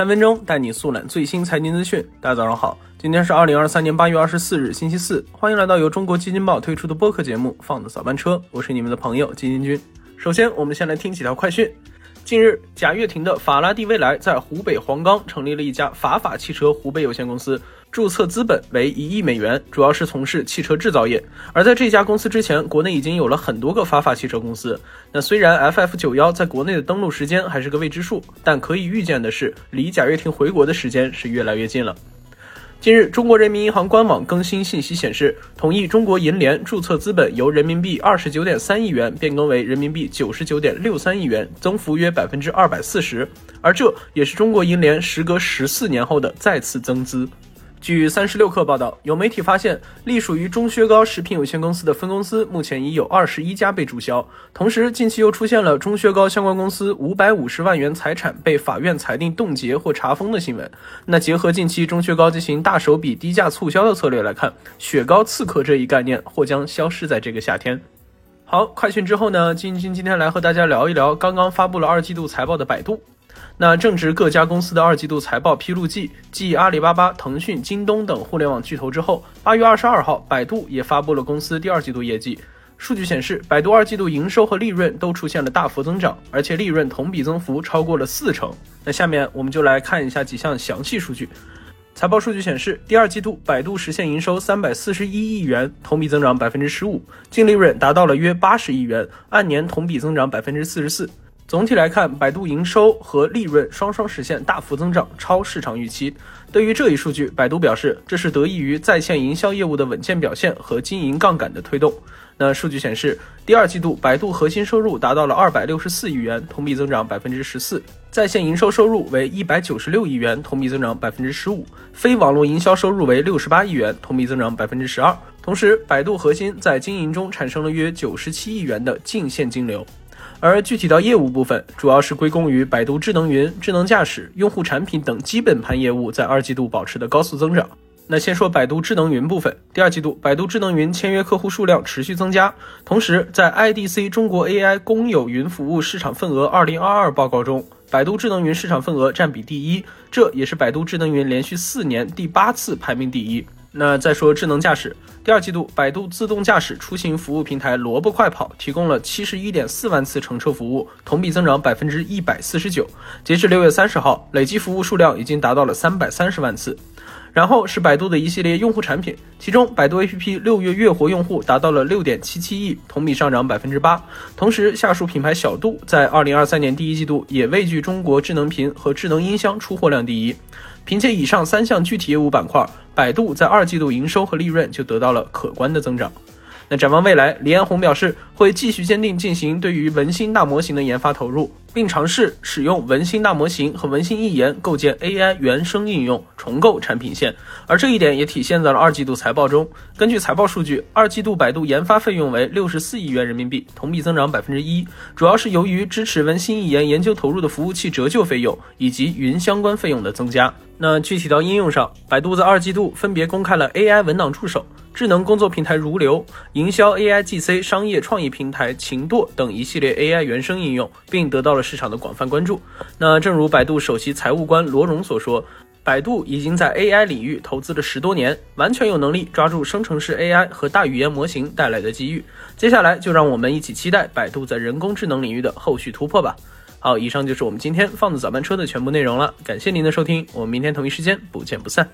三分钟带你速览最新财经资讯。大家早上好，今天是二零二三年八月二十四日，星期四。欢迎来到由中国基金报推出的播客节目《放的早班车》，我是你们的朋友基金君。首先，我们先来听几条快讯。近日，贾跃亭的法拉第未来在湖北黄冈成立了一家法法汽车湖北有限公司。注册资本为一亿美元，主要是从事汽车制造业。而在这家公司之前，国内已经有了很多个法法汽车公司。那虽然 FF 九幺在国内的登陆时间还是个未知数，但可以预见的是，离贾跃亭回国的时间是越来越近了。近日，中国人民银行官网更新信息显示，同意中国银联注册资本由人民币二十九点三亿元变更为人民币九十九点六三亿元，增幅约百分之二百四十。而这也是中国银联时隔十四年后的再次增资。据三十六氪报道，有媒体发现，隶属于中薛高食品有限公司的分公司目前已有二十一家被注销。同时，近期又出现了中薛高相关公司五百五十万元财产被法院裁定冻结或查封的新闻。那结合近期中薛高进行大手笔低价促销的策略来看，雪糕刺客这一概念或将消失在这个夏天。好，快讯之后呢，金金今天来和大家聊一聊刚刚发布了二季度财报的百度。那正值各家公司的二季度财报披露季，继阿里巴巴、腾讯、京东等互联网巨头之后，八月二十二号，百度也发布了公司第二季度业绩。数据显示，百度二季度营收和利润都出现了大幅增长，而且利润同比增幅超过了四成。那下面我们就来看一下几项详细数据。财报数据显示，第二季度百度实现营收三百四十一亿元，同比增长百分之十五，净利润达到了约八十亿元，按年同比增长百分之四十四。总体来看，百度营收和利润双双实现大幅增长，超市场预期。对于这一数据，百度表示，这是得益于在线营销业务的稳健表现和经营杠杆的推动。那数据显示，第二季度百度核心收入达到了二百六十四亿元，同比增长百分之十四；在线营收收入为一百九十六亿元，同比增长百分之十五；非网络营销收入为六十八亿元，同比增长百分之十二。同时，百度核心在经营中产生了约九十七亿元的净现金流。而具体到业务部分，主要是归功于百度智能云、智能驾驶、用户产品等基本盘业务在二季度保持的高速增长。那先说百度智能云部分，第二季度百度智能云签约客户数量持续增加，同时在 IDC 中国 AI 公有云服务市场份额二零二二报告中，百度智能云市场份额占比第一，这也是百度智能云连续四年第八次排名第一。那再说智能驾驶，第二季度，百度自动驾驶出行服务平台萝卜快跑提供了七十一点四万次乘车服务，同比增长百分之一百四十九。截至六月三十号，累计服务数量已经达到了三百三十万次。然后是百度的一系列用户产品，其中百度 APP 六月月活用户达到了六点七七亿，同比上涨百分之八。同时，下属品牌小度在二零二三年第一季度也位居中国智能屏和智能音箱出货量第一。凭借以上三项具体业务板块，百度在二季度营收和利润就得到了可观的增长。那展望未来，李彦宏表示会继续坚定进行对于文心大模型的研发投入，并尝试使用文心大模型和文心一言构建 AI 原生应用，重构产品线。而这一点也体现在了二季度财报中。根据财报数据，二季度百度研发费用为六十四亿元人民币，同比增长百分之一，主要是由于支持文心一言研究投入的服务器折旧费用以及云相关费用的增加。那具体到应用上，百度在二季度分别公开了 AI 文档助手。智能工作平台如流、营销 AI GC、商业创意平台秦舵等一系列 AI 原生应用，并得到了市场的广泛关注。那正如百度首席财务官罗荣所说，百度已经在 AI 领域投资了十多年，完全有能力抓住生成式 AI 和大语言模型带来的机遇。接下来就让我们一起期待百度在人工智能领域的后续突破吧。好，以上就是我们今天放的早班车的全部内容了，感谢您的收听，我们明天同一时间不见不散。